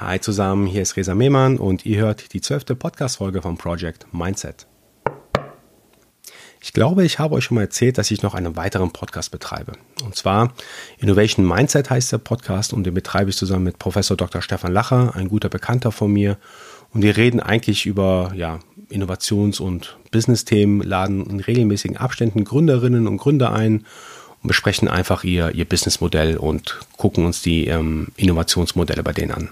Hi zusammen, hier ist Resa Mehmann und ihr hört die zwölfte Podcast-Folge vom Project Mindset. Ich glaube, ich habe euch schon mal erzählt, dass ich noch einen weiteren Podcast betreibe. Und zwar Innovation Mindset heißt der Podcast und den betreibe ich zusammen mit Professor Dr. Stefan Lacher, ein guter Bekannter von mir. Und wir reden eigentlich über ja, Innovations- und Business-Themen, laden in regelmäßigen Abständen Gründerinnen und Gründer ein und besprechen einfach ihr, ihr Businessmodell und gucken uns die ähm, Innovationsmodelle bei denen an.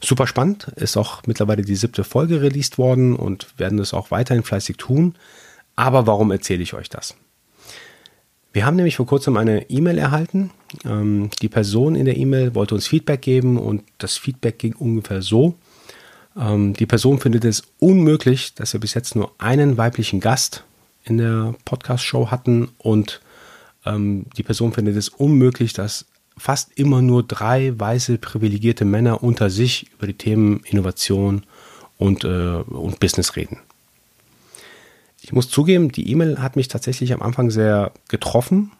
Super spannend, ist auch mittlerweile die siebte Folge released worden und werden es auch weiterhin fleißig tun. Aber warum erzähle ich euch das? Wir haben nämlich vor kurzem eine E-Mail erhalten. Ähm, die Person in der E-Mail wollte uns Feedback geben und das Feedback ging ungefähr so. Ähm, die Person findet es unmöglich, dass wir bis jetzt nur einen weiblichen Gast in der Podcast-Show hatten und ähm, die Person findet es unmöglich, dass fast immer nur drei weiße privilegierte Männer unter sich über die Themen Innovation und, äh, und Business reden. Ich muss zugeben, die E-Mail hat mich tatsächlich am Anfang sehr getroffen,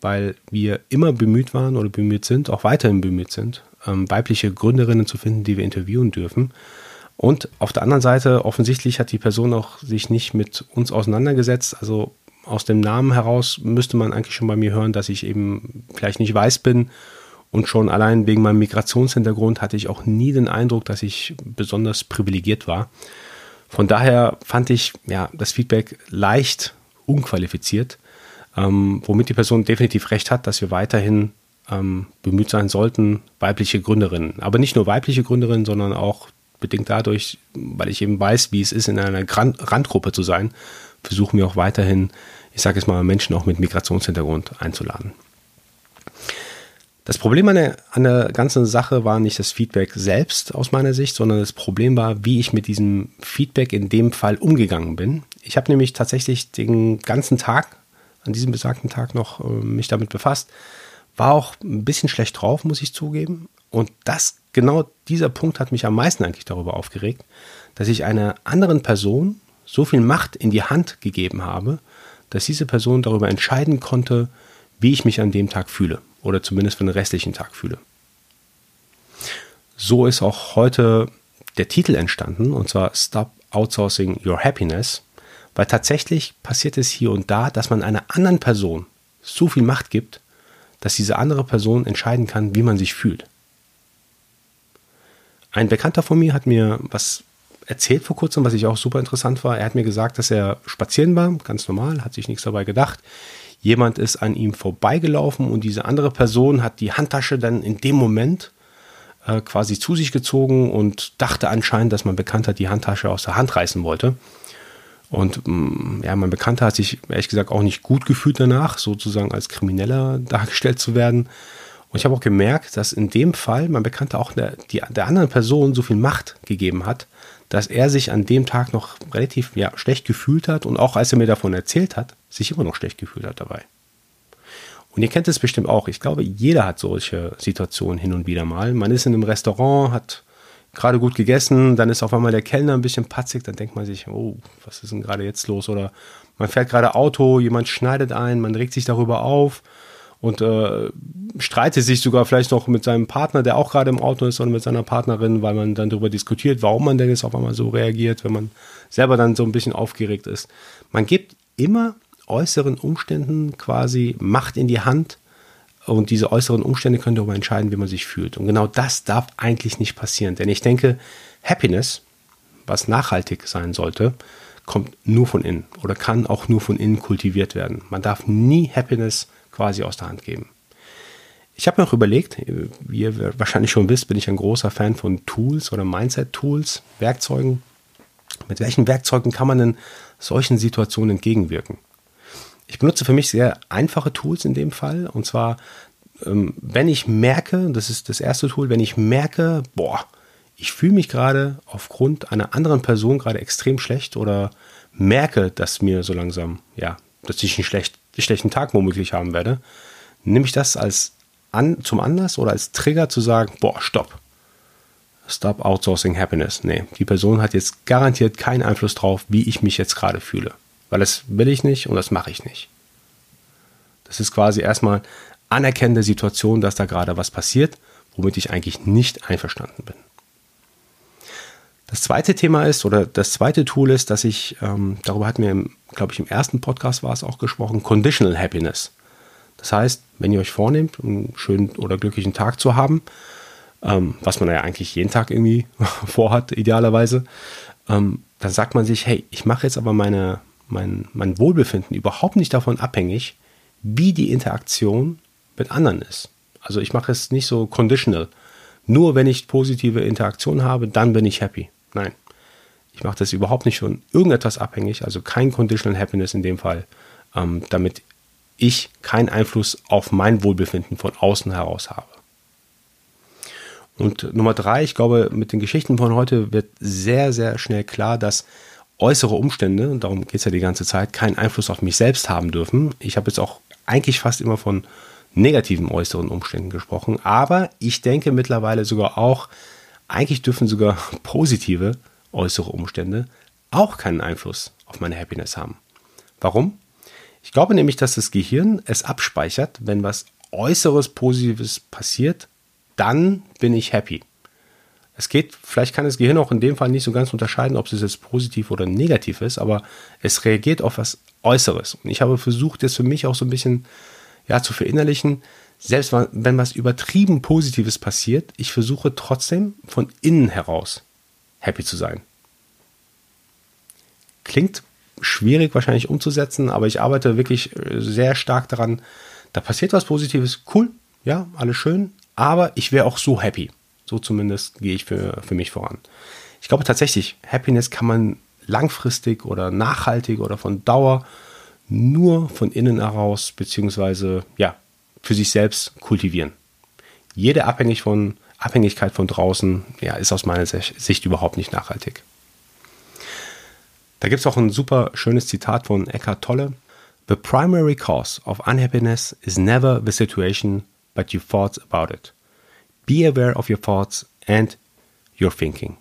weil wir immer bemüht waren oder bemüht sind, auch weiterhin bemüht sind, ähm, weibliche Gründerinnen zu finden, die wir interviewen dürfen. Und auf der anderen Seite, offensichtlich hat die Person auch sich nicht mit uns auseinandergesetzt. Also aus dem Namen heraus müsste man eigentlich schon bei mir hören, dass ich eben vielleicht nicht weiß bin. Und schon allein wegen meinem Migrationshintergrund hatte ich auch nie den Eindruck, dass ich besonders privilegiert war. Von daher fand ich ja, das Feedback leicht unqualifiziert, ähm, womit die Person definitiv recht hat, dass wir weiterhin ähm, bemüht sein sollten, weibliche Gründerinnen, aber nicht nur weibliche Gründerinnen, sondern auch bedingt dadurch, weil ich eben weiß, wie es ist, in einer Randgruppe zu sein, versuchen wir auch weiterhin, ich sage es mal, Menschen auch mit Migrationshintergrund einzuladen. Das Problem an der, an der ganzen Sache war nicht das Feedback selbst aus meiner Sicht, sondern das Problem war, wie ich mit diesem Feedback in dem Fall umgegangen bin. Ich habe nämlich tatsächlich den ganzen Tag, an diesem besagten Tag noch äh, mich damit befasst, war auch ein bisschen schlecht drauf, muss ich zugeben. Und das, genau dieser Punkt hat mich am meisten eigentlich darüber aufgeregt, dass ich einer anderen Person so viel Macht in die Hand gegeben habe, dass diese Person darüber entscheiden konnte, wie ich mich an dem Tag fühle oder zumindest für den restlichen Tag fühle. So ist auch heute der Titel entstanden und zwar Stop Outsourcing Your Happiness, weil tatsächlich passiert es hier und da, dass man einer anderen Person so viel Macht gibt, dass diese andere Person entscheiden kann, wie man sich fühlt. Ein Bekannter von mir hat mir was erzählt vor kurzem, was ich auch super interessant war. Er hat mir gesagt, dass er spazieren war, ganz normal, hat sich nichts dabei gedacht. Jemand ist an ihm vorbeigelaufen und diese andere Person hat die Handtasche dann in dem Moment äh, quasi zu sich gezogen und dachte anscheinend, dass mein Bekannter die Handtasche aus der Hand reißen wollte. Und mm, ja, mein Bekannter hat sich ehrlich gesagt auch nicht gut gefühlt danach, sozusagen als Krimineller dargestellt zu werden. Und ich habe auch gemerkt, dass in dem Fall mein Bekannter auch der, die, der anderen Person so viel Macht gegeben hat, dass er sich an dem Tag noch relativ ja, schlecht gefühlt hat und auch als er mir davon erzählt hat, sich immer noch schlecht gefühlt hat dabei. Und ihr kennt es bestimmt auch. Ich glaube, jeder hat solche Situationen hin und wieder mal. Man ist in einem Restaurant, hat gerade gut gegessen, dann ist auf einmal der Kellner ein bisschen patzig, dann denkt man sich, oh, was ist denn gerade jetzt los? Oder man fährt gerade Auto, jemand schneidet ein, man regt sich darüber auf und äh, streitet sich sogar vielleicht noch mit seinem Partner, der auch gerade im Auto ist, oder mit seiner Partnerin, weil man dann darüber diskutiert, warum man denn jetzt auf einmal so reagiert, wenn man selber dann so ein bisschen aufgeregt ist. Man gibt immer äußeren Umständen quasi Macht in die Hand und diese äußeren Umstände können darüber entscheiden, wie man sich fühlt. Und genau das darf eigentlich nicht passieren, denn ich denke, Happiness, was nachhaltig sein sollte, kommt nur von innen oder kann auch nur von innen kultiviert werden. Man darf nie Happiness quasi aus der Hand geben. Ich habe mir auch überlegt, wie ihr wahrscheinlich schon wisst, bin ich ein großer Fan von Tools oder Mindset-Tools, Werkzeugen. Mit welchen Werkzeugen kann man denn solchen Situationen entgegenwirken? Ich benutze für mich sehr einfache Tools in dem Fall. Und zwar, ähm, wenn ich merke, das ist das erste Tool, wenn ich merke, boah, ich fühle mich gerade aufgrund einer anderen Person gerade extrem schlecht oder merke, dass mir so langsam, ja, dass ich einen schlecht, schlechten Tag womöglich haben werde, nehme ich das als an, zum Anlass oder als Trigger zu sagen, boah, stopp. Stop outsourcing happiness. Nee, die Person hat jetzt garantiert keinen Einfluss drauf, wie ich mich jetzt gerade fühle. Weil das will ich nicht und das mache ich nicht. Das ist quasi erstmal anerkennende Situation, dass da gerade was passiert, womit ich eigentlich nicht einverstanden bin. Das zweite Thema ist, oder das zweite Tool ist, dass ich, ähm, darüber hatten wir, glaube ich, im ersten Podcast war es auch gesprochen, Conditional Happiness. Das heißt, wenn ihr euch vornehmt, einen schönen oder glücklichen Tag zu haben, ähm, was man ja eigentlich jeden Tag irgendwie vorhat, idealerweise, ähm, dann sagt man sich, hey, ich mache jetzt aber meine, mein, mein Wohlbefinden überhaupt nicht davon abhängig, wie die Interaktion mit anderen ist. Also ich mache es nicht so conditional. Nur wenn ich positive Interaktion habe, dann bin ich happy. Nein. Ich mache das überhaupt nicht von irgendetwas abhängig, also kein Conditional Happiness in dem Fall, ähm, damit ich keinen Einfluss auf mein Wohlbefinden von außen heraus habe. Und Nummer drei, ich glaube, mit den Geschichten von heute wird sehr, sehr schnell klar, dass äußere Umstände, und darum geht es ja die ganze Zeit, keinen Einfluss auf mich selbst haben dürfen. Ich habe jetzt auch eigentlich fast immer von negativen äußeren Umständen gesprochen, aber ich denke mittlerweile sogar auch, eigentlich dürfen sogar positive äußere Umstände auch keinen Einfluss auf meine Happiness haben. Warum? Ich glaube nämlich, dass das Gehirn es abspeichert, wenn was äußeres Positives passiert, dann bin ich happy. Es geht, vielleicht kann das Gehirn auch in dem Fall nicht so ganz unterscheiden, ob es jetzt positiv oder negativ ist, aber es reagiert auf was Äußeres. Und ich habe versucht, das für mich auch so ein bisschen ja, zu verinnerlichen, selbst wenn was übertrieben Positives passiert, ich versuche trotzdem von innen heraus happy zu sein. Klingt schwierig wahrscheinlich umzusetzen, aber ich arbeite wirklich äh, sehr stark daran. Da passiert was Positives, cool, ja, alles schön, aber ich wäre auch so happy. So zumindest gehe ich für, für mich voran. Ich glaube tatsächlich, Happiness kann man langfristig oder nachhaltig oder von Dauer nur von innen heraus, beziehungsweise ja, für sich selbst kultivieren. Jede Abhängig von, Abhängigkeit von draußen ja, ist aus meiner Sicht überhaupt nicht nachhaltig. Da gibt es auch ein super schönes Zitat von Eckhart Tolle. The primary cause of unhappiness is never the situation, but your thoughts about it. Be aware of your thoughts and your thinking.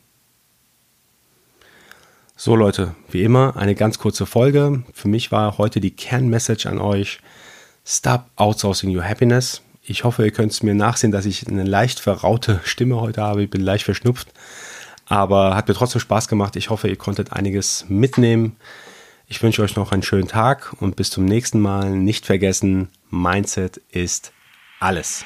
So Leute, wie immer eine ganz kurze Folge. Für mich war heute die Kernmessage an euch. Stop outsourcing your happiness. Ich hoffe, ihr könnt es mir nachsehen, dass ich eine leicht verraute Stimme heute habe. Ich bin leicht verschnupft. Aber hat mir trotzdem Spaß gemacht. Ich hoffe, ihr konntet einiges mitnehmen. Ich wünsche euch noch einen schönen Tag und bis zum nächsten Mal. Nicht vergessen, Mindset ist alles.